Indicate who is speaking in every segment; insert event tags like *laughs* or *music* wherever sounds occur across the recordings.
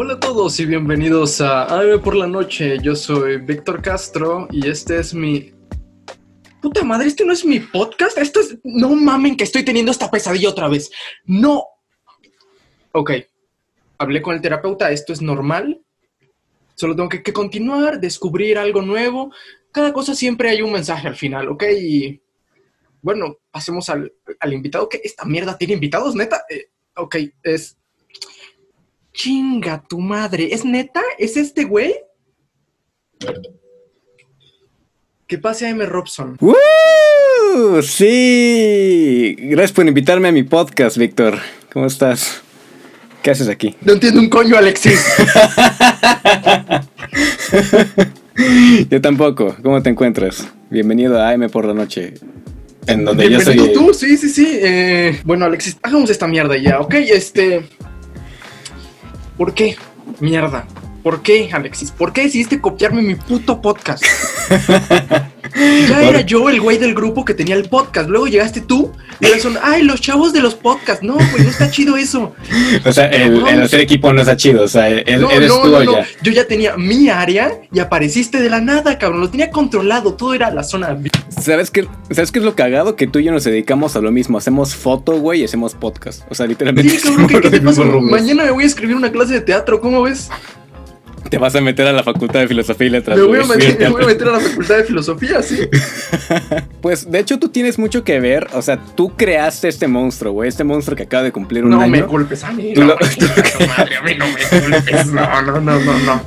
Speaker 1: Hola a todos y bienvenidos a AM por la noche. Yo soy Víctor Castro y este es mi... Puta madre, este no es mi podcast. Esto es... No mamen que estoy teniendo esta pesadilla otra vez. No. Ok. Hablé con el terapeuta, esto es normal. Solo tengo que, que continuar, descubrir algo nuevo. Cada cosa siempre hay un mensaje al final, ¿ok? Y bueno, pasemos al, al invitado. ¿Qué? ¿Esta mierda tiene invitados, neta? Eh, ok, es Chinga tu madre. ¿Es neta? ¿Es este güey? ¿Qué pasa, M. Robson?
Speaker 2: ¡Uh! Sí. Gracias por invitarme a mi podcast, Víctor. ¿Cómo estás? ¿Qué haces aquí?
Speaker 1: No entiendo un coño, Alexis. *laughs* *laughs*
Speaker 2: yo tampoco. ¿Cómo te encuentras? Bienvenido a AM por la noche. En donde yo soy.
Speaker 1: tú? Sí, sí, sí. Eh, bueno, Alexis, hagamos esta mierda ya, ¿ok? Este. ¿Por qué? Mierda. ¿Por qué, Alexis? ¿Por qué decidiste copiarme mi puto podcast? *laughs* ya era yo el güey del grupo que tenía el podcast. Luego llegaste tú y ahora son, ay, los chavos de los podcasts. No, güey, no está chido eso.
Speaker 2: O sea, el, el hacer equipo no está chido. O sea, el,
Speaker 1: no,
Speaker 2: eres
Speaker 1: no,
Speaker 2: tú
Speaker 1: no,
Speaker 2: ya.
Speaker 1: Yo ya tenía mi área y apareciste de la nada, cabrón. Lo tenía controlado. Todo era la zona.
Speaker 2: ¿Sabes qué, ¿Sabes qué es lo cagado? Que tú y yo nos dedicamos a lo mismo. Hacemos foto, güey, y hacemos podcast. O sea, literalmente.
Speaker 1: Sí, cabrón, ¿qué, qué te pasa? Mañana me voy a escribir una clase de teatro. ¿Cómo ves?
Speaker 2: Te vas a meter a la facultad de filosofía y letras.
Speaker 1: Me voy, a meter, me voy a meter a la facultad de filosofía, sí. *laughs*
Speaker 2: Pues de hecho tú tienes mucho que ver. O sea, tú creaste este monstruo, güey. Este monstruo que acaba de cumplir un
Speaker 1: No
Speaker 2: año.
Speaker 1: me culpes a mí. No, *laughs*
Speaker 2: lo-
Speaker 1: madre, a mí no me culpes. No, no, no, no, no.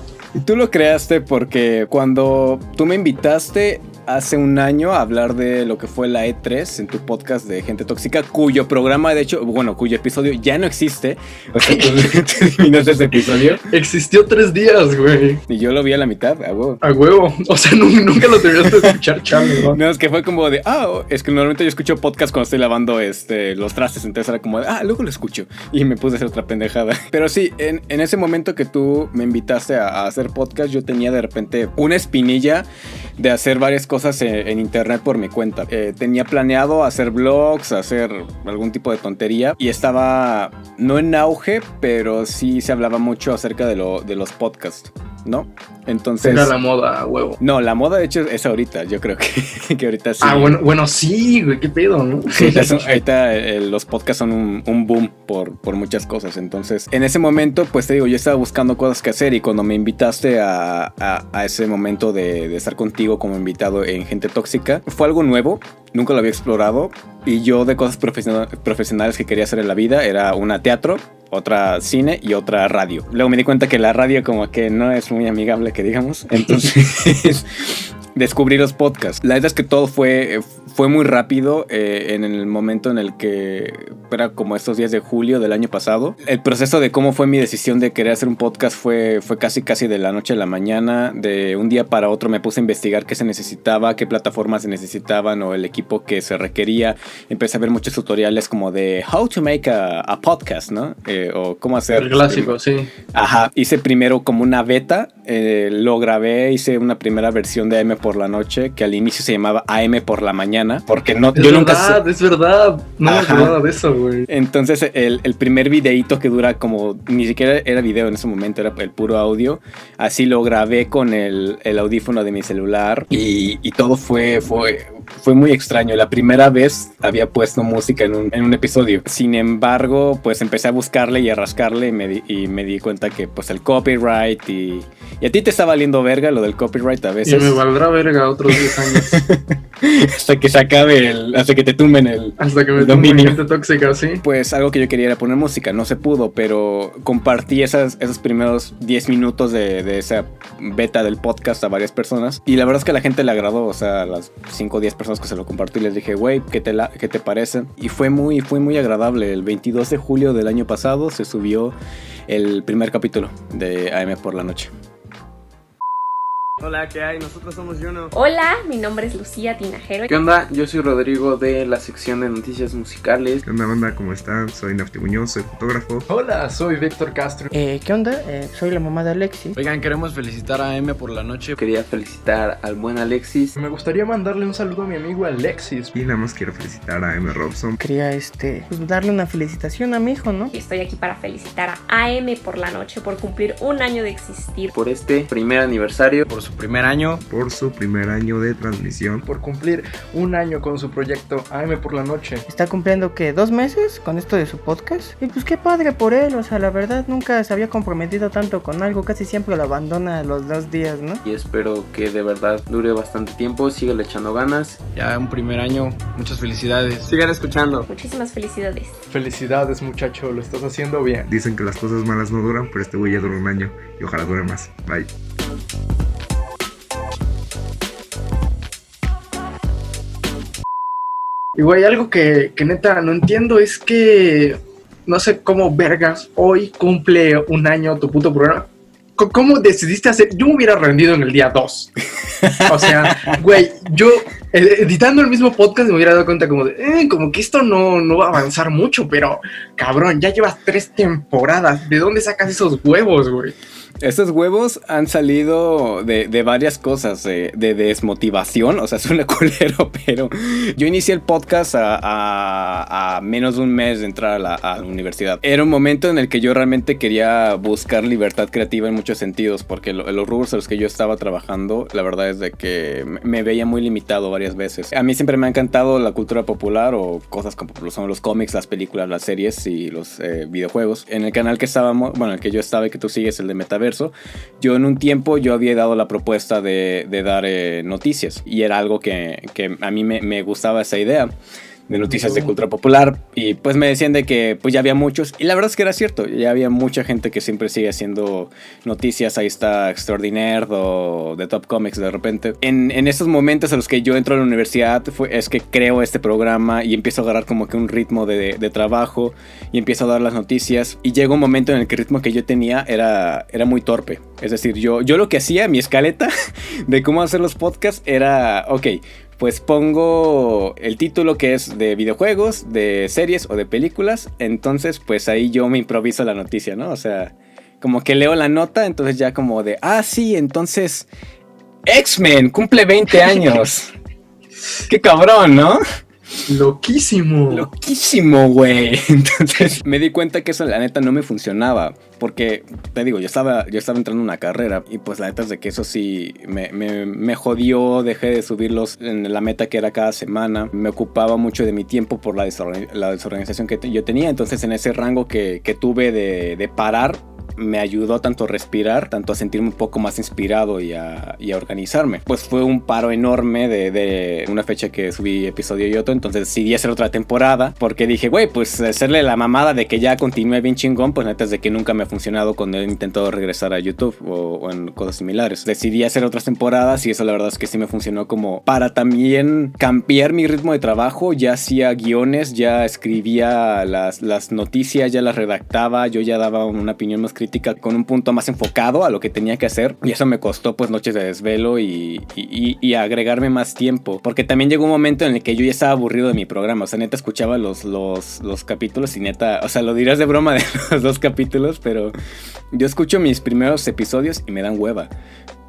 Speaker 2: Tú lo creaste porque cuando tú me invitaste hace un año a hablar de lo que fue la E3 en tu podcast de Gente Tóxica, cuyo programa, de hecho, bueno, cuyo episodio ya no existe. O sea, *laughs* *laughs* ese episodio
Speaker 1: Existió tres días, güey.
Speaker 2: y yo lo vi a la mitad, a huevo.
Speaker 1: A huevo. O sea, nu- nunca lo terminaste de escuchar, *laughs* chale, ¿no?
Speaker 2: No, es que fue como de, ah, oh, es que normalmente yo escucho podcast cuando estoy lavando este, los trastes, entonces era como de, ah, luego lo escucho. Y me puse a hacer otra pendejada. Pero sí, en, en ese momento que tú me invitaste a, a hacer podcast, yo tenía de repente una espinilla de hacer varias cosas en, internet por mi cuenta. Eh, tenía planeado hacer vlogs, hacer algún tipo de tontería y estaba no en auge, pero sí se hablaba mucho acerca de los podcasts, ¿no? Entonces...
Speaker 1: Era la moda, huevo.
Speaker 2: No, la moda de hecho es ahorita, yo creo que, *laughs* que ahorita sí.
Speaker 1: Ah, bueno, bueno, sí, güey, qué pedo, ¿no? *laughs*
Speaker 2: Sí, ahorita, son- ahorita, eh, los podcasts son un, un boom por, por muchas cosas. Entonces, en ese momento, pues te digo, yo estaba buscando cosas que hacer y cuando me invitaste a, a- a ese momento de, de estar contigo como invitado en Gente Tóxica, fue algo nuevo, nunca lo había explorado y yo de cosas profesiona- profesionales que quería hacer en la vida era una teatro, otra cine y otra radio. Luego me di cuenta que la radio como que no es muy amigable, que digamos. Entonces... *laughs* *laughs* descubrí los podcasts. La verdad es que todo fue, fue muy rápido eh, en el momento en el que era como estos días de julio del año pasado. El proceso de cómo fue mi decisión de querer hacer un podcast fue, fue casi casi de la noche a la mañana. De un día para otro me puse a investigar qué se necesitaba, qué plataformas se necesitaban o el equipo que se requería. Empecé a ver muchos tutoriales como de how to make a, a podcast, ¿no? Eh, o cómo hacer...
Speaker 1: El clásico, sí.
Speaker 2: Ajá, hice primero como una beta, eh, lo grabé, hice una primera versión de AM por la noche, que al inicio se llamaba AM por la mañana, porque no,
Speaker 1: Es
Speaker 2: yo nunca...
Speaker 1: verdad, es verdad. No me
Speaker 2: Ajá.
Speaker 1: acordaba de eso, güey.
Speaker 2: Entonces el, el primer videíto que dura como, ni siquiera era video en ese momento, era el puro audio, así lo grabé con el, el audífono de mi celular y, y todo fue, fue, fue muy extraño. La primera vez había puesto música en un, en un episodio. Sin embargo, pues empecé a buscarle y a rascarle y me di, y me di cuenta que pues el copyright y, y a ti te está valiendo verga lo del copyright a
Speaker 1: Y
Speaker 2: veces.
Speaker 1: me valdrá verga otros 10 años. *laughs*
Speaker 2: hasta que se acabe el, hasta que te tumben el,
Speaker 1: Hasta que me
Speaker 2: dominio.
Speaker 1: gente tóxica, sí.
Speaker 2: Pues algo que yo quería era poner música, no se pudo, pero compartí esas, esos primeros 10 minutos de, de esa beta del podcast a varias personas y la verdad es que a la gente le agradó, o sea, a las 5 o 10 personas que se lo compartí les dije, güey, ¿qué te, la- ¿qué te parece? Y fue muy, fue muy agradable. El 22 de julio del año pasado se subió el primer capítulo de AM por la noche.
Speaker 3: Hola, ¿qué hay? Nosotros somos Juno.
Speaker 4: Hola, mi nombre es Lucía Tinajero.
Speaker 5: ¿Qué onda? Yo soy Rodrigo de la sección de noticias musicales.
Speaker 6: ¿Qué onda, banda? ¿Cómo están? Soy Nafti Muñoz, soy fotógrafo.
Speaker 1: Hola, soy Víctor Castro.
Speaker 7: Eh, ¿Qué onda? Eh, soy la mamá de Alexis.
Speaker 3: Oigan, queremos felicitar a M por la noche.
Speaker 5: Quería felicitar al buen Alexis.
Speaker 1: Me gustaría mandarle un saludo a mi amigo Alexis.
Speaker 6: Y nada más quiero felicitar a M. Robson.
Speaker 7: Quería este, pues, darle una felicitación a mi hijo, ¿no?
Speaker 4: Y estoy aquí para felicitar a AM por la noche por cumplir un año de existir.
Speaker 5: Por este primer aniversario.
Speaker 3: Por su primer año.
Speaker 6: Por su primer año de transmisión.
Speaker 1: Por cumplir un año con su proyecto AM por la noche.
Speaker 7: Está cumpliendo que dos meses con esto de su podcast. Y pues qué padre por él. O sea, la verdad nunca se había comprometido tanto con algo. Casi siempre lo abandona a los dos días, ¿no?
Speaker 5: Y espero que de verdad dure bastante tiempo. Sigue echando ganas.
Speaker 3: Ya un primer año. Muchas felicidades.
Speaker 5: Sigan escuchando.
Speaker 4: Muchísimas felicidades.
Speaker 1: Felicidades, muchacho. Lo estás haciendo bien.
Speaker 6: Dicen que las cosas malas no duran, pero este güey ya dura un año. Y ojalá dure más. Bye.
Speaker 1: Y güey, algo que, que neta no entiendo es que no sé cómo vergas hoy cumple un año tu puto programa. ¿Cómo decidiste hacer? Yo me hubiera rendido en el día 2. O sea, *laughs* güey, yo editando el mismo podcast me hubiera dado cuenta como de, eh, como que esto no, no va a avanzar mucho, pero cabrón, ya llevas tres temporadas. ¿De dónde sacas esos huevos, güey?
Speaker 2: Estos huevos han salido de, de varias cosas, de, de desmotivación, o sea, *laughs* suena culero, pero yo inicié el podcast a, a- a menos de un mes de entrar a la, a la universidad. Era un momento en el que yo realmente quería buscar libertad creativa en muchos sentidos, porque lo- los rubros a los que yo estaba trabajando, la verdad es de que me- veía muy limitado varias veces. A mí siempre me ha encantado la cultura popular o cosas como son los cómics, las películas, las series y los eh, videojuegos. En el canal que estábamos, bueno, el que yo estaba y que tú sigues, el de Yo en un tiempo yo había dado la propuesta de, dar eh, noticias y era algo que, a mí me gustaba esa idea de noticias de cultura popular y pues me decían de que pues ya había muchos y la verdad es que era cierto, ya había mucha gente que siempre sigue haciendo noticias, ahí está Extraordinaire o The Top Comics de repente. En, en esos momentos en los que yo entro a la universidad fue, es que creo este programa y empiezo a agarrar como que un ritmo de, de trabajo y empiezo a dar las noticias y llega un momento en el que el ritmo que yo tenía era, era muy torpe. Es decir, yo, yo lo que hacía, mi escaleta *laughs* de cómo hacer los podcasts era, ok, pues pongo el título que es de videojuegos, de series o de películas. Entonces, pues ahí yo me improviso la noticia, ¿no? O sea, como que leo la nota, entonces ya como de, ah, sí, entonces X-Men cumple 20 años. *laughs* Qué cabrón, ¿no?
Speaker 1: Loquísimo.
Speaker 2: Loquísimo, güey. *laughs* Entonces me di cuenta que eso la neta no me funcionaba. Porque, te digo, yo estaba, yo estaba entrando en una carrera y pues la neta es de que eso sí me, me, me jodió, dejé de subirlos en la meta que era cada semana. Me ocupaba mucho de mi tiempo por la, desorgan- la desorganización que yo tenía. Entonces en ese rango que, que tuve de, de parar, me ayudó tanto a respirar, tanto a sentirme un poco más inspirado y a, y a organizarme. Pues fue un paro enorme de, de una fecha que subí episodio y otro, entonces decidí hacer otra temporada porque dije, güey, pues hacerle la mamada de que ya continúe bien chingón, pues neta es de que nunca me ha funcionado cuando he intentado regresar a YouTube o, o en cosas similares. Decidí hacer otras temporadas y eso la verdad es que sí me funcionó como para también cambiar mi ritmo de trabajo, ya hacía guiones, ya escribía las, las noticias, ya las redactaba, yo ya daba una opinión más crítica con un punto más enfocado a lo que tenía que hacer y eso me costó pues noches de desvelo y, y, y- agregarme más tiempo porque también llegó un momento en el que yo ya estaba aburrido de mi programa, o sea neta escuchaba los, los, los capítulos y neta, o sea lo dirás de broma de *laughs* los dos capítulos, pero yo escucho mis primeros episodios y me dan hueva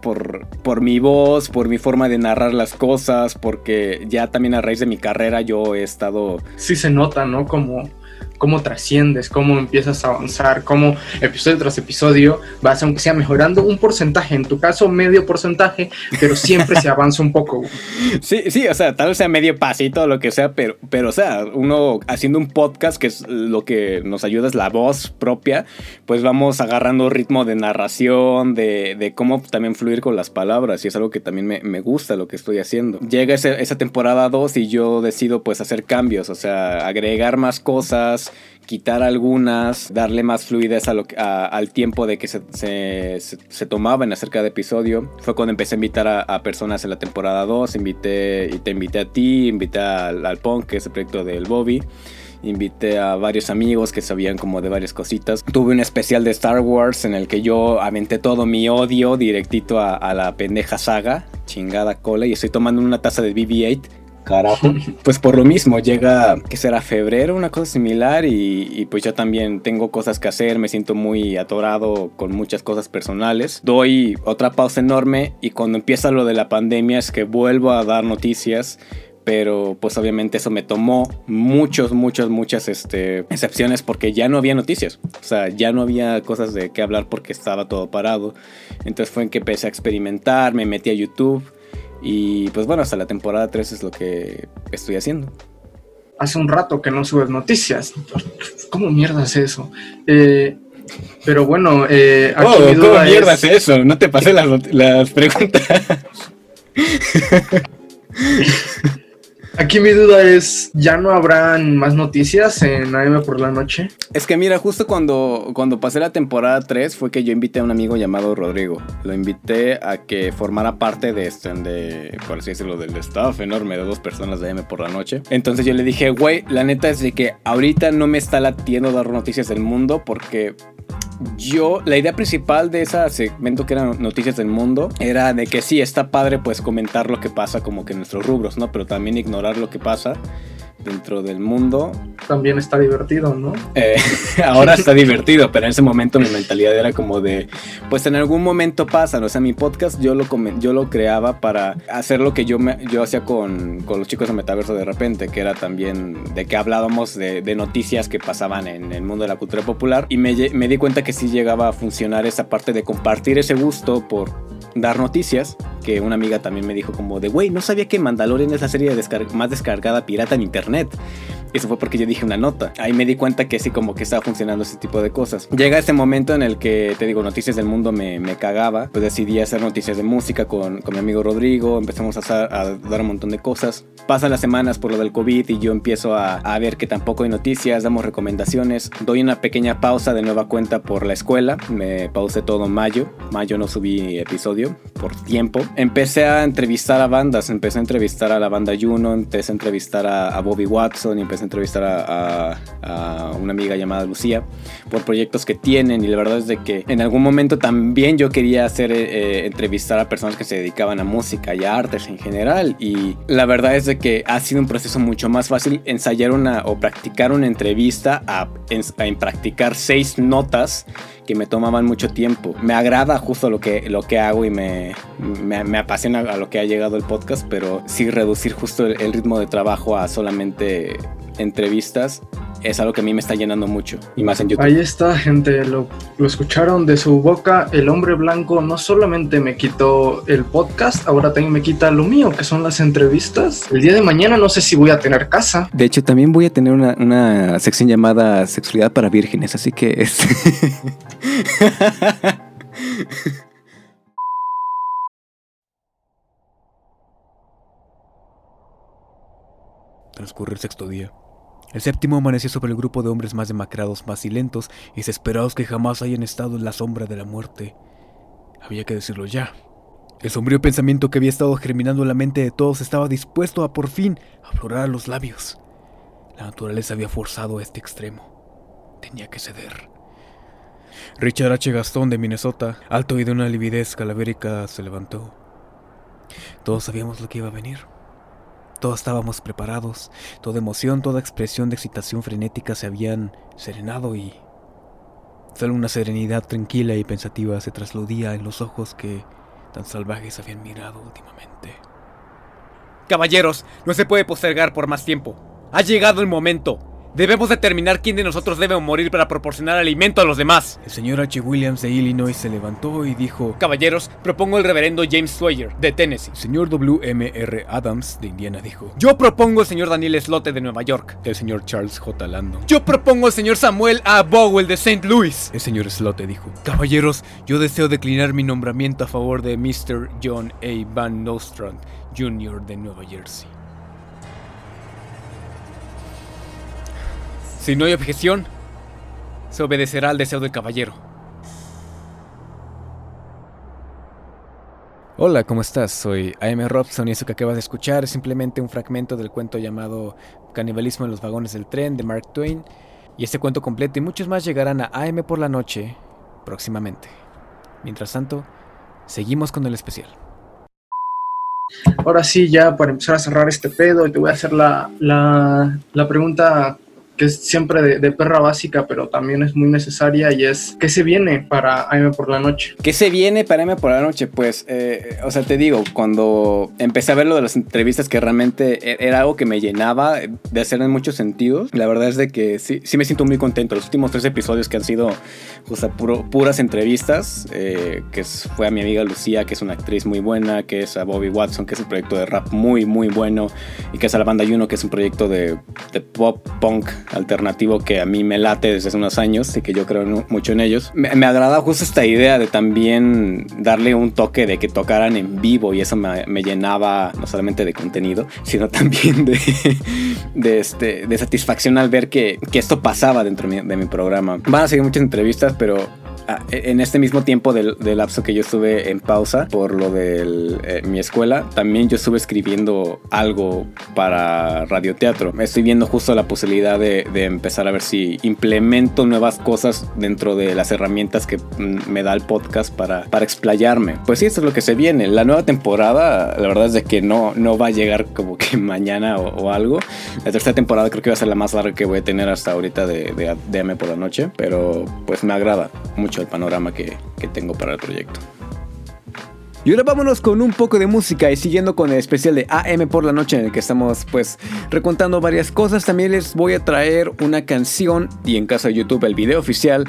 Speaker 2: por, por mi voz, por mi forma de narrar las cosas, porque ya también a raíz de mi carrera yo he estado...
Speaker 1: sí se nota, ¿no? Como cómo trasciendes, cómo empiezas a avanzar, cómo episodio tras episodio vas, aunque sea mejorando un porcentaje, en tu caso medio porcentaje, pero siempre se *laughs* avanza un poco.
Speaker 2: Sí, sí, o sea, tal vez sea medio pasito o lo que sea, pero, pero o sea, uno haciendo un podcast, que es lo que nos ayuda es la voz propia, pues vamos agarrando ritmo de narración, de, de cómo también fluir con las palabras, y es algo que también me, me gusta lo que estoy haciendo. Llega ese- esa temporada 2 y yo decido pues hacer cambios, o sea, agregar más cosas, quitar algunas, darle más fluidez al tiempo de que se, tomaba en acerca de episodio. Fue cuando empecé a invitar a, a personas en la temporada 2, invité, y te invité a ti, invité al, al Punk, que es el proyecto del Bobby. invité a varios amigos que sabían como de varias cositas. Tuve un especial de Star Wars en el que yo aventé todo mi odio directito a, a la pendeja saga, chingada cola, y estoy tomando una taza de BB-8 Carajo. *laughs* Pues por lo mismo, llega, que será febrero, una cosa similar, y, pues yo también tengo cosas que hacer, me siento muy atorado con muchas cosas personales. Doy otra pausa enorme y cuando empieza lo de la pandemia es que vuelvo a dar noticias. Pero pues obviamente eso me tomó muchos, muchas, muchas este, excepciones porque ya no había noticias. O sea, ya no había cosas de qué hablar porque estaba todo parado. Entonces fue en que empecé a experimentar, me metí a YouTube. Y pues bueno, hasta la temporada 3 es lo que estoy haciendo.
Speaker 1: Hace un rato que no subes noticias. ¿Cómo mierda es eso? Eh, pero bueno, eh, aquí
Speaker 2: oh,
Speaker 1: mi duda
Speaker 2: ¿Cómo mierda
Speaker 1: es...
Speaker 2: es eso? No te pasé las, las preguntas. *laughs*
Speaker 1: Aquí mi duda es, ¿ya no habrán más noticias en AM por la noche?
Speaker 2: Es que mira, justo cuando, cuando pasé la temporada 3 fue que yo invité a un amigo llamado Rodrigo. Lo invité a que formara parte de este, de, por así decirlo, del staff enorme de dos personas de AM por la noche. Entonces yo le dije, güey, la neta es de que ahorita no me está latiendo dar noticias del mundo porque yo, la idea principal de ese segmento que eran noticias del mundo era de que sí, está padre pues comentar lo que pasa como que en nuestros rubros, ¿no? Pero también ignorar lo que pasa dentro del mundo.
Speaker 1: También está divertido, ¿no?
Speaker 2: Eh, *laughs* ahora está divertido, pero en ese momento mi mentalidad era como de, pues en algún momento pasa, ¿no? o sea, mi podcast yo lo, yo lo creaba para hacer lo que yo, me, yo hacía con, con, los chicos de Metaverso de repente, que era también de que hablábamos de, de noticias que pasaban en el mundo de la cultura popular y me, me di cuenta que sí llegaba a funcionar esa parte de compartir ese gusto por dar noticias, que una amiga también me dijo como de, güey, no sabía que Mandalorian es la serie más descargada pirata en internet. Eso fue porque yo dije una nota. Ahí me di cuenta que sí, como que estaba funcionando ese tipo de cosas. Llega ese momento en el que, te digo, Noticias del Mundo me, me cagaba. Pues decidí hacer noticias de música con, con mi amigo Rodrigo. Empezamos a, a, dar un montón de cosas. Pasan las semanas por lo del COVID y yo empiezo a, a, ver que tampoco hay noticias, damos recomendaciones. Doy una pequeña pausa de nueva cuenta por la escuela. Me pausé todo mayo. Mayo no subí episodio por tiempo. Empecé a entrevistar a bandas. Empecé a entrevistar a la banda Juno. Empecé a entrevistar a, a Bobby Watson. Y empecé a entrevistar a, a, a, una amiga llamada Lucía por proyectos que tienen y la verdad es de que en algún momento también yo quería hacer eh, entrevistar a personas que se dedicaban a música y a artes en general y la verdad es de que ha sido un proceso mucho más fácil ensayar una o practicar una entrevista a, en, en practicar seis notas que me tomaban mucho tiempo. Me agrada justo lo que, lo que hago y me, me, apasiona a lo que ha llegado el podcast, pero sí reducir justo el ritmo de trabajo a solamente entrevistas es algo que a mí me está llenando mucho y más en YouTube.
Speaker 1: Ahí está, gente, lo, lo, escucharon de su boca. El hombre blanco no solamente me quitó el podcast, ahora también me quita lo mío, que son las entrevistas. El día de mañana no sé si voy a tener casa.
Speaker 2: De hecho, también voy a tener una, una sección llamada Sexualidad para Vírgenes, así que es...
Speaker 8: Transcurre el sexto día. El séptimo amanecía sobre el grupo de hombres más demacrados, más silentos y desesperados que jamás hayan estado en la sombra de la muerte. Había que decirlo ya. El sombrío pensamiento que había estado germinando en la mente de todos estaba dispuesto a por fin aflorar a los labios. La naturaleza había forzado a este extremo. Tenía que ceder. Richard H. Gastón de Minnesota, alto y de una lividez calavérica, se levantó. Todos sabíamos lo que iba a venir. Todos estábamos preparados, toda emoción, toda expresión de excitación frenética se habían serenado y solo una serenidad tranquila y pensativa se trasludía en los ojos que tan salvajes habían mirado últimamente.
Speaker 9: Caballeros, no se puede postergar por más tiempo. Ha llegado el momento. Debemos determinar quién de nosotros debe morir para proporcionar alimento a los demás.
Speaker 8: El señor H. Williams de Illinois se levantó y dijo:
Speaker 9: Caballeros, propongo el reverendo James Sawyer, de Tennessee.
Speaker 8: El señor W. M. R. Adams, de Indiana, dijo:
Speaker 9: Yo propongo el señor Daniel Slote, de Nueva York.
Speaker 8: El señor Charles J. Landon.
Speaker 9: Yo propongo el señor Samuel A. Bowell, de St. Louis.
Speaker 8: El señor Slote dijo: Caballeros, yo deseo declinar mi nombramiento a favor de Mr. John A. Van Nostrand, Jr., de Nueva Jersey.
Speaker 9: Si no hay objeción, se obedecerá al deseo del caballero.
Speaker 8: Hola, ¿cómo estás? Soy AM Robson y eso que acabas de escuchar es simplemente un fragmento del cuento llamado Canibalismo en los vagones del tren de Mark Twain. Y este cuento completo y muchos más llegarán a AM por la noche próximamente. Mientras tanto, seguimos con el especial.
Speaker 1: Ahora sí, ya para empezar a cerrar este pedo, te voy a hacer la, la, la pregunta que es siempre de, perra básica, pero también es muy necesaria y es, ¿qué se viene para AM por la noche?
Speaker 2: ¿Qué se viene para AM por la noche? Pues, eh, o sea, te digo, cuando empecé a ver lo de las entrevistas, que realmente e-, era algo que me llenaba de hacer en muchos sentidos, la verdad es de que sí, sí me siento muy contento. Los últimos tres episodios que han sido puro, puras entrevistas, eh, que fue a mi amiga Lucía, que es una actriz muy buena, que es a Bobby Watson, que es un proyecto de rap muy, muy bueno, y que es a la banda Juno, que es un proyecto de pop punk alternativo que a mí me late desde hace unos años y que yo creo mucho en ellos. Me, me agrada justo esta idea de también darle un toque de que tocaran en vivo y eso me, llenaba no solamente de contenido, sino *laughs* también de, este, de satisfacción al ver que, que esto pasaba dentro de mi, de mi programa. Van a seguir muchas entrevistas, pero en este mismo tiempo del, del, lapso que yo estuve en pausa por lo de eh, mi escuela, también yo estuve escribiendo algo para radioteatro. Estoy viendo justo la posibilidad de, de, empezar a ver si implemento nuevas cosas dentro de las herramientas que mm, me da el podcast para, para explayarme. Pues sí, eso es lo que se viene. La nueva temporada, la verdad es de que no, no va a llegar como que *laughs* mañana o, o algo. La tercera temporada creo que va a ser la más larga que voy a tener hasta ahorita de, de, de AM por la noche, pero pues me agrada mucho el panorama que, que tengo para el proyecto.
Speaker 8: Y ahora vámonos con un poco de música y siguiendo con el especial de AM por la noche en el que estamos pues recontando varias cosas. También les voy a traer una canción y en caso de YouTube el video oficial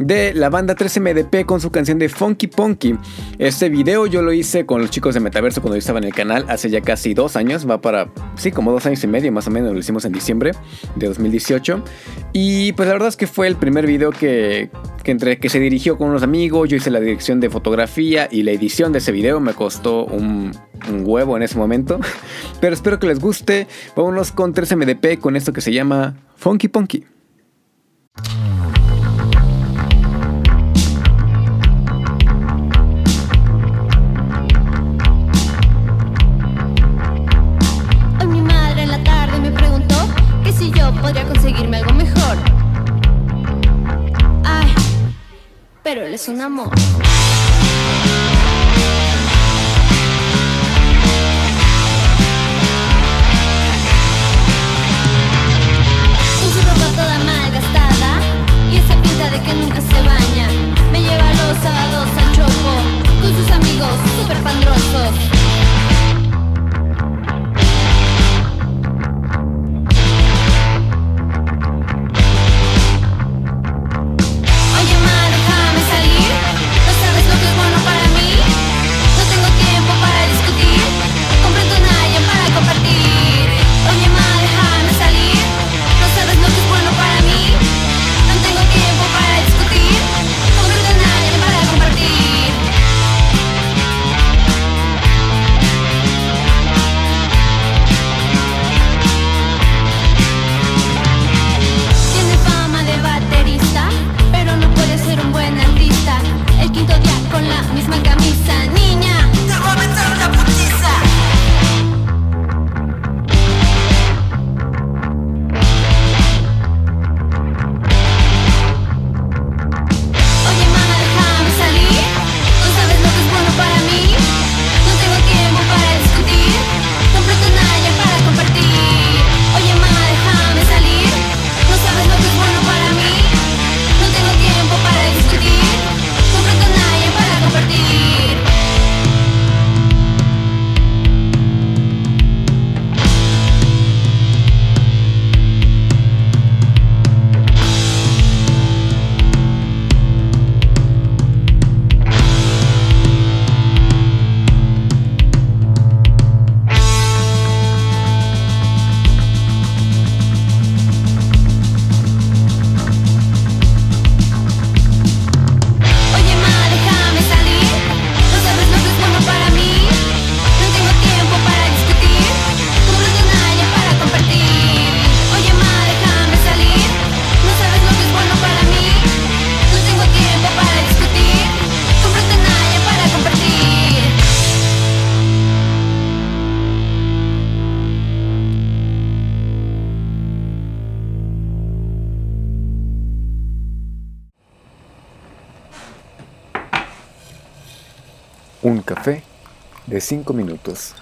Speaker 8: de la banda 3MDP con su canción de Funky Punky. Este video yo lo hice con los chicos de Metaverso cuando yo estaba en el canal hace ya casi dos años, va para, sí, como dos años y medio más o menos, lo hicimos en diciembre de 2018. Y pues la verdad es que fue el primer video que, que, entre, que se dirigió con unos amigos, yo hice la dirección de fotografía y la edición de ese video, me costó un, huevo en ese momento. *laughs* Pero espero que les guste, vámonos con 3MDP con esto que se llama Funky Punky.
Speaker 10: Es un amor.
Speaker 2: Un café de 5 minutos.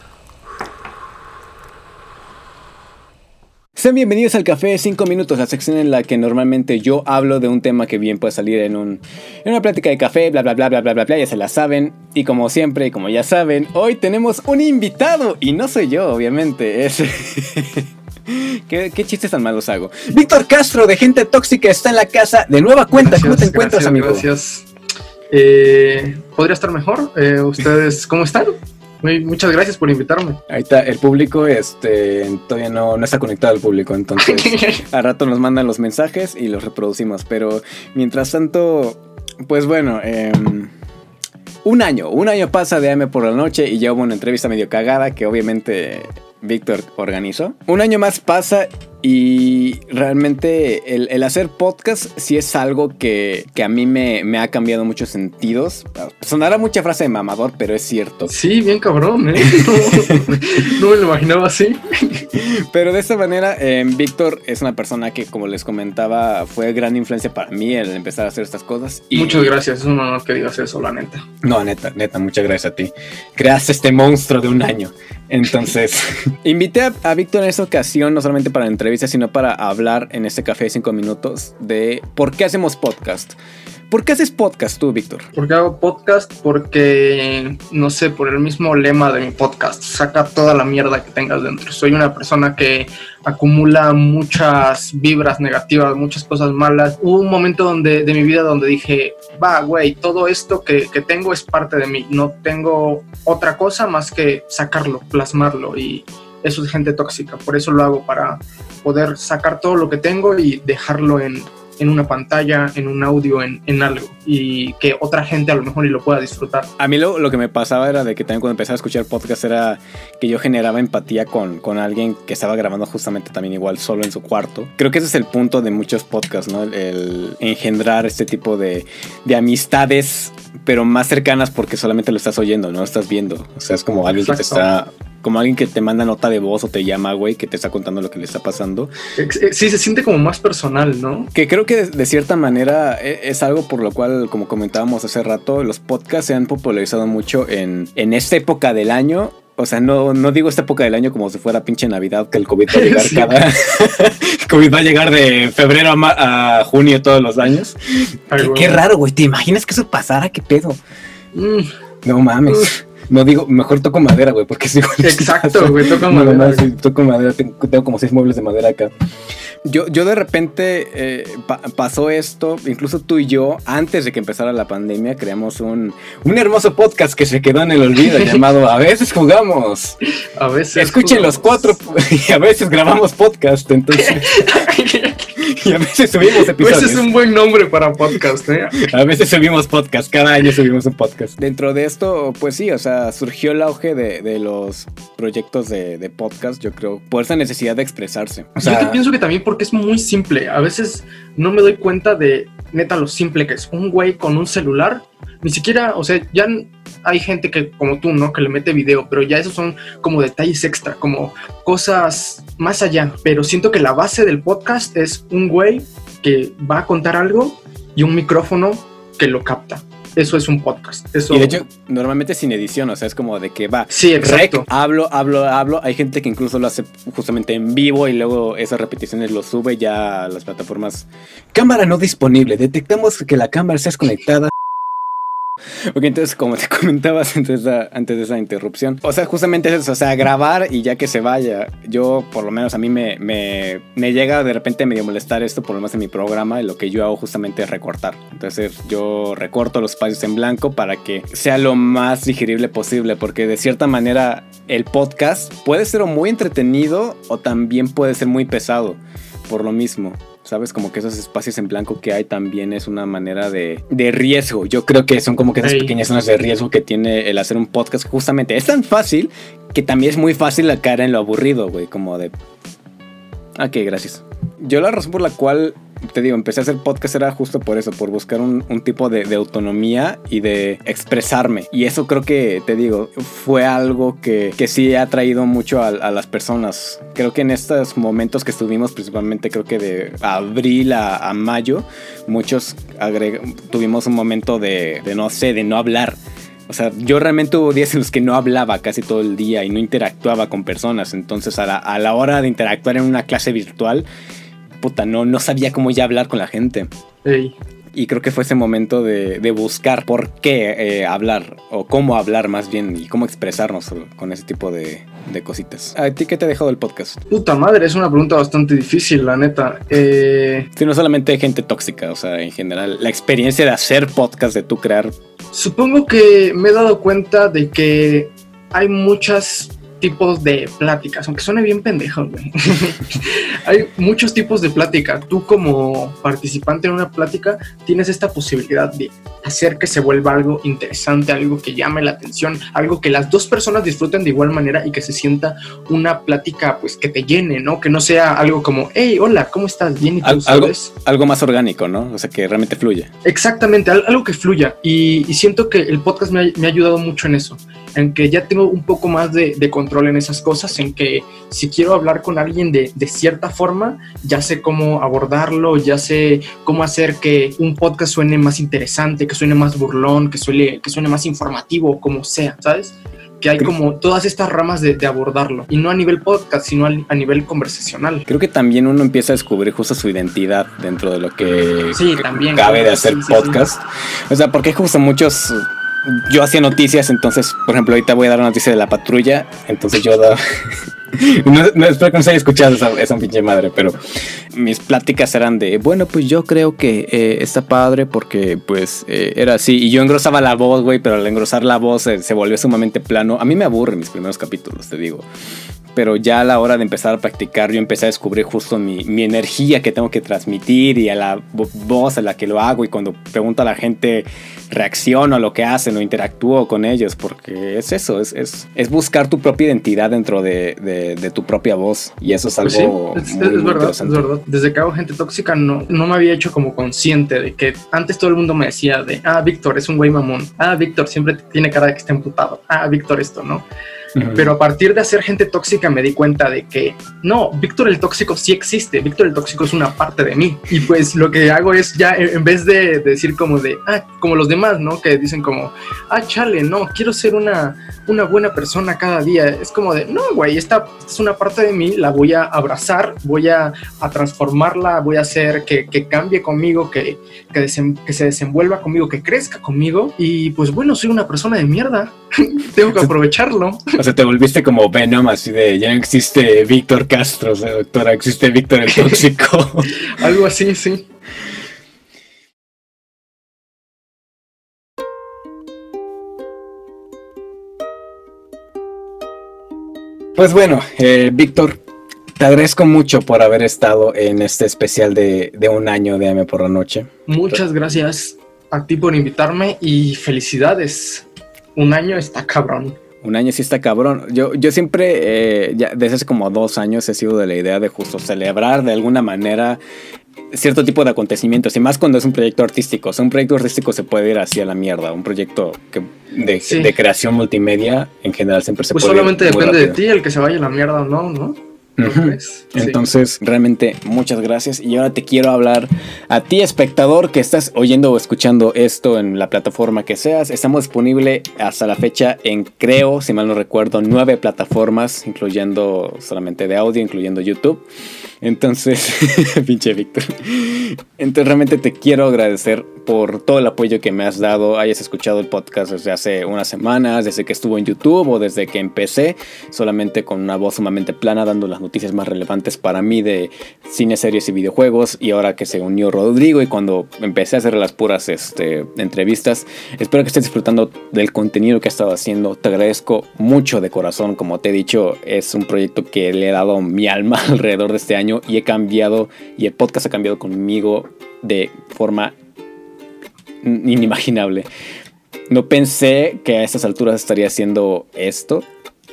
Speaker 2: Sean bienvenidos al Café de 5 minutos, la sección en la que normalmente yo hablo de un tema que bien puede salir en, un, en una plática de café, bla bla bla bla bla bla bla, ya se la saben. Y como siempre, y como ya saben, hoy tenemos un invitado. Y no soy yo, obviamente, es... *laughs* ¿Qué, ¿Qué, chistes tan malos hago? Víctor Castro de Gente Tóxica está en la casa de nueva cuenta.
Speaker 1: Gracias,
Speaker 2: ¿Cómo te encuentras,
Speaker 1: gracias,
Speaker 2: amigo?
Speaker 1: Gracias. Eh, ¿Podría estar mejor? Eh, ¿Ustedes cómo están? Muy, muchas gracias por invitarme.
Speaker 2: Ahí está, el público este, todavía no, no está conectado al público, entonces *laughs* a rato nos mandan los mensajes y los reproducimos. Pero mientras tanto, pues bueno, eh, un año, un año pasa de AM por la noche y ya hubo una entrevista medio cagada que obviamente Víctor organizó. Un año más pasa y realmente el, el hacer podcast sí es algo que, que a mí me, me, ha cambiado muchos sentidos. Sonará mucha frase de mamador, pero es cierto.
Speaker 1: Sí, bien cabrón, ¿eh? No, *laughs* no me lo imaginaba así.
Speaker 2: Pero de esta manera, eh, Víctor es una persona que, como les comentaba, fue gran influencia para mí el empezar a hacer estas cosas.
Speaker 1: Y... Muchas gracias, es un honor que digas eso, la neta.
Speaker 2: No, neta, neta, muchas gracias a ti. Creaste este monstruo de un año. Entonces, *laughs* invité a, a Víctor en esta ocasión, no solamente para la entrevista, sino para hablar en este café de 5 minutos de por qué hacemos podcast. ¿Por qué haces podcast tú, Víctor?
Speaker 1: Porque hago podcast porque, no sé, por el mismo lema de mi podcast, saca toda la mierda que tengas dentro. Soy una persona que acumula muchas vibras negativas, muchas cosas malas. Hubo un momento donde, de mi vida donde dije, va, güey, todo esto que, que tengo es parte de mí. No tengo otra cosa más que sacarlo, plasmarlo y eso es gente tóxica. Por eso lo hago, para poder sacar todo lo que tengo y dejarlo en, en una pantalla, en un audio, en, en, algo y que otra gente a lo mejor y lo pueda disfrutar.
Speaker 2: A mí lo, lo, que me pasaba era de que también cuando empecé a escuchar podcast era que yo generaba empatía con, con alguien que estaba grabando justamente también igual solo en su cuarto. Creo que ese es el punto de muchos podcasts, ¿no? El, el engendrar este tipo de, de, amistades, pero más cercanas porque solamente lo estás oyendo, no lo estás viendo. O sea, es como alguien Exacto. que te está como alguien que te manda nota de voz o te llama, güey, que te está contando lo que le está pasando.
Speaker 1: Sí, se siente como más personal, ¿no?
Speaker 2: Que creo que de, de, cierta manera e, es algo por lo cual, como comentábamos hace rato, los podcasts se han popularizado mucho en, en esta época del año. O sea, no, no digo esta época del año como si fuera pinche Navidad, que el COVID va a *laughs* llegar sí. cada. *laughs* COVID va a llegar de febrero a, a junio todos los años. Ay, qué, bueno. qué, raro, güey. ¿Te imaginas que eso pasara? ¿Qué pedo? Mm. No mames. No digo, mejor toco madera, güey, porque *laughs* si.
Speaker 1: Exacto, güey, toco madera. *laughs*
Speaker 2: No, no, sí, toco madera, tengo, tengo, como seis muebles de madera acá. Yo, yo de repente eh, pa pasó esto, incluso tú y yo, antes de que empezara la pandemia, creamos un, un hermoso podcast que se quedó en el olvido *laughs* llamado A veces jugamos.
Speaker 1: A veces.
Speaker 2: Escuchen jugamos. los cuatro *laughs* y a veces grabamos podcast, entonces. *laughs* y a veces subimos episodios.
Speaker 1: Ese es un buen nombre para podcast, ¿eh?
Speaker 2: A veces subimos podcast, cada año subimos un podcast. Dentro de esto, pues sí, o sea, surgió el auge de, de los proyectos de, de, podcast, yo creo, por esa necesidad de expresarse.
Speaker 1: O sea, yo pienso que también porque es muy simple. A veces no me doy cuenta de neta lo simple que es. Un güey con un celular, ni siquiera, o sea, ya hay gente que, como tú, ¿no? Que le mete video, pero ya esos son como detalles extra, como cosas más allá. Pero siento que la base del podcast es un güey que va a contar algo y un micrófono que lo capta. Eso es un podcast. Eso...
Speaker 2: Y de hecho, normalmente sin edición, o sea, es como de que va.
Speaker 1: Sí, exacto.
Speaker 2: Rec, hablo, hablo, hablo. Hay gente que incluso lo hace justamente en vivo y luego esas repeticiones lo sube ya a las plataformas. Cámara no disponible. Detectamos que la cámara está desconectada. Ok, entonces, como te *laughs* comentabas antes de, esa interrupción, o sea, justamente es eso, o sea, grabar y ya que se vaya. Yo, por lo menos, a mí me, me, llega de repente medio molestar esto, por lo menos en mi programa, y lo que yo hago justamente es recortar. Entonces, yo recorto los espacios en blanco para que sea lo más digerible posible, porque de cierta manera el podcast puede ser muy entretenido o también puede ser muy pesado, por lo mismo. ¿Sabes? Como que esos espacios en blanco que hay también es una manera de, de riesgo. Yo creo que son como que esas pequeñas zonas de riesgo que tiene el hacer un podcast. Justamente es tan fácil que también es muy fácil la cara en lo aburrido, güey. Como de. Ok, gracias. Yo la razón por la cual te digo, empecé a hacer podcast era justo por eso, por buscar un, un tipo de, de, autonomía y de expresarme. Y eso creo que, te digo, fue algo que, que sí ha traído mucho a, a, las personas. Creo que en estos momentos que estuvimos, principalmente creo que de abril a, a mayo, muchos tuvimos un momento de, de, no sé, de no hablar O sea, yo realmente hubo días en los que no hablaba casi todo el día y no interactuaba con personas. Entonces, a la, a la hora de interactuar en una clase virtual, puta, no, no sabía cómo ya hablar con la gente.
Speaker 1: Ey.
Speaker 2: Y creo que fue ese momento de, de buscar por qué eh, hablar, o cómo hablar más bien, y cómo expresarnos con ese tipo de, de cositas. ¿A ti qué te ha dejado el podcast?
Speaker 1: Puta madre, es una pregunta bastante difícil, la neta. Eh,
Speaker 2: Sí, no solamente gente tóxica, o sea, en general, la experiencia de hacer podcast, de tú crear.
Speaker 1: supongo que me he dado cuenta de que hay muchos tipos de pláticas, aunque suene bien pendejo, güey. *laughs* hay muchos tipos de plática. Tú como participante en una plática tienes esta posibilidad de hacer que se vuelva algo interesante, algo que llame la atención, algo que las dos personas disfruten de igual manera y que se sienta una plática pues que te llene, ¿no? Que no sea algo como, hey, hola, ¿cómo estás? Bien, ¿y tú
Speaker 2: Al- algo,
Speaker 1: sabes?
Speaker 2: algo más orgánico, ¿no? O sea, que realmente fluya.
Speaker 1: Exactamente, al- algo que fluya. Y, y siento que el podcast me ha, me ha ayudado mucho en eso, en que ya tengo un poco más de, de control en esas cosas, en que si quiero hablar con alguien de, de cierta forma, ya sé cómo abordarlo, ya sé cómo hacer que un podcast suene más interesante, que suene más burlón, que suene, que suene más informativo, como sea, ¿sabes? Que hay como todas estas ramas de, de abordarlo, y no a nivel podcast, sino a, a nivel conversacional.
Speaker 2: Creo que también uno empieza a descubrir justo su identidad dentro de lo que
Speaker 1: Sí, también.
Speaker 2: cabe de hacer
Speaker 1: sí, sí, sí.
Speaker 2: podcast. O sea, porque justo muchos. Yo hacía noticias, entonces, por ejemplo, ahorita voy a dar una noticia de la patrulla, entonces yo daba. *laughs* No, no, espero que no se haya escuchado esa, esa pinche madre, pero mis pláticas eran de, bueno, pues yo creo que eh, está padre porque pues eh, era así. Y yo engrosaba la voz, güey, pero al engrosar la voz eh, se volvió sumamente plano. A mí me aburren mis primeros capítulos, te digo. Pero ya a la hora de empezar a practicar, yo empecé a descubrir justo mi, mi energía que tengo que transmitir y a la vo- voz a la que lo hago. Y cuando pregunto a la gente, reacciono a lo que hacen o interactúo con ellos, porque es eso, es, es, es buscar tu propia identidad dentro de, de- de tu propia voz. Y eso es
Speaker 1: Pues
Speaker 2: algo
Speaker 1: sí, es,
Speaker 2: muy,
Speaker 1: es
Speaker 2: muy
Speaker 1: verdad, es verdad. Desde que hago gente tóxica no, no me había hecho como consciente de que antes todo el mundo me decía de, ah, Víctor es un güey mamón, ah, Víctor siempre tiene cara de que está emputado, ah, Víctor esto, ¿no? Pero a partir de hacer gente tóxica me di cuenta de que no, Víctor el tóxico sí existe, Víctor el tóxico es una parte de mí. Y pues lo que hago es ya, en vez de, de decir como de, ah, como los demás, ¿no? Que dicen como, ah, chale, no, quiero ser una, una buena persona cada día. Es como de, no, güey, esta, esta es una parte de mí, la voy a abrazar, voy a, a transformarla, voy a hacer que, que cambie conmigo, que, que, que se desenvuelva conmigo, que crezca conmigo. Y pues bueno, soy una persona de mierda. *laughs* Tengo que aprovecharlo.
Speaker 2: O sea, te volviste como Venom, así de ya no existe Víctor Castro, o sea, doctora, existe Víctor el tóxico. *laughs*
Speaker 1: Algo así, sí.
Speaker 2: Pues bueno, eh, Víctor, te agradezco mucho por haber estado en este especial de, de un año de AM por la noche.
Speaker 1: Muchas gracias a ti por invitarme y felicidades. Un año está cabrón.
Speaker 2: Un año sí está cabrón. Yo, yo siempre, eh, ya desde hace como dos años, he sido de la idea de justo celebrar de alguna manera cierto tipo de acontecimientos. Y más cuando es un proyecto artístico. O sea, un proyecto artístico se puede ir así a la mierda. Un proyecto que, de,
Speaker 1: Sí.
Speaker 2: de creación multimedia, en general, siempre se
Speaker 1: Pues
Speaker 2: puede ir
Speaker 1: solamente depende de ti el que se vaya a la mierda o no, ¿no?
Speaker 2: Entonces, realmente muchas gracias. Y ahora te quiero hablar a ti, espectador, que estás oyendo o escuchando esto en la plataforma que seas. Estamos disponible hasta la fecha en, creo, si mal no recuerdo, nueve plataformas, incluyendo solamente de audio, incluyendo YouTube. Entonces, *laughs* pinche Víctor. Entonces, realmente te quiero agradecer por todo el apoyo que me has dado. Hayas escuchado el podcast desde hace unas semanas, desde que estuvo en YouTube o desde que empecé, solamente con una voz sumamente plana, dando las noticias más relevantes para mí de cine, series y videojuegos. Y ahora que se unió Rodrigo y cuando empecé a hacer las puras este, entrevistas, espero que estés disfrutando del contenido que he estado haciendo. Te agradezco mucho de corazón. Como te he dicho, es un proyecto que le he dado mi alma *laughs* alrededor de este año y he cambiado y el podcast ha cambiado conmigo de forma inimaginable. No pensé que a estas alturas estaría haciendo esto.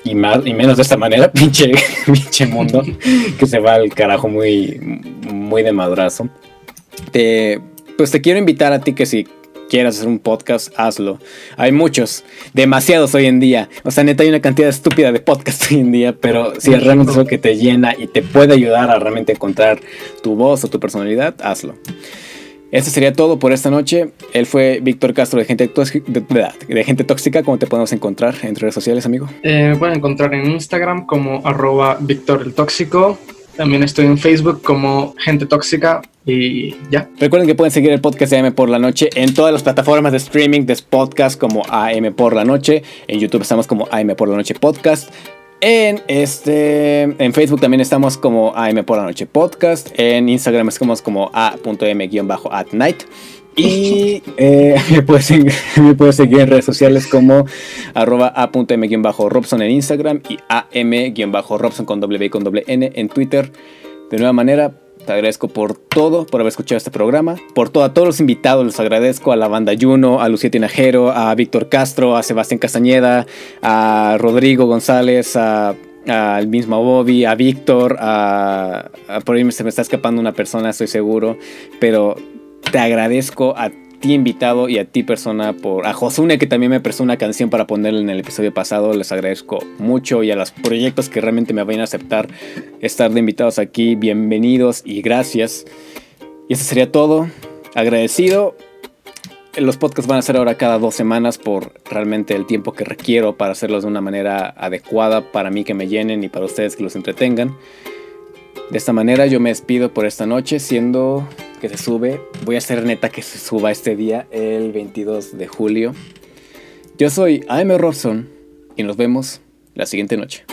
Speaker 2: Y, más, y menos de esta manera, *laughs* pinche, pinche mundo, que se va al carajo muy, muy de madrazo. Te, pues te quiero invitar a ti que si quieras hacer un podcast, hazlo. Hay muchos, demasiados hoy en día. O sea, neta, hay una cantidad estúpida de podcasts *laughs* hoy en día, pero si realmente es lo que te llena y te puede ayudar a realmente encontrar tu voz o tu personalidad, hazlo. Eso sería todo por esta noche. Él fue Víctor Castro de Gente, Tóxica, de, de Gente Tóxica. ¿Cómo te podemos encontrar entre redes sociales, amigo?
Speaker 1: Eh, me pueden encontrar en Instagram como arroba Víctor el Tóxico. También estoy en Facebook como Gente Tóxica y ya.
Speaker 2: Recuerden que pueden seguir el podcast de AM por la noche en todas las plataformas de streaming de podcast como AM por la noche. En YouTube estamos como AM por la noche podcast. En este en Facebook también estamos como AM por la noche podcast. En Instagram estamos como a.m-at night. Y eh, *laughs* *laughs* me, puedes seguir, en redes sociales como arroba a.m-robson en Instagram y am-robson con B y con doble N en Twitter. De nueva manera, te agradezco por todo, por haber escuchado este programa, por todo, a todos los invitados, les agradezco a la banda Juno, a Lucía Tinajero, a Víctor Castro, a Sebastián Castañeda, a Rodrigo González, a al mismo Bobby, a Víctor, a, a, por ahí se me está escapando una persona, estoy seguro, pero te agradezco a ti invitado y a ti persona por a Josune que también me prestó una canción para ponerle en el episodio pasado. Les agradezco mucho y a los proyectos que realmente me vayan a aceptar estar de invitados aquí. Bienvenidos y gracias. Y eso sería todo. Agradecido. Los podcasts van a ser ahora cada dos semanas por realmente el tiempo que requiero para hacerlos de una manera adecuada para mí que me llenen y para ustedes que los entretengan. De esta manera yo me despido por esta noche siendo que se sube. Voy a hacer neta que se suba este día, el 22 de julio. Yo soy AM Robson y nos vemos la siguiente noche.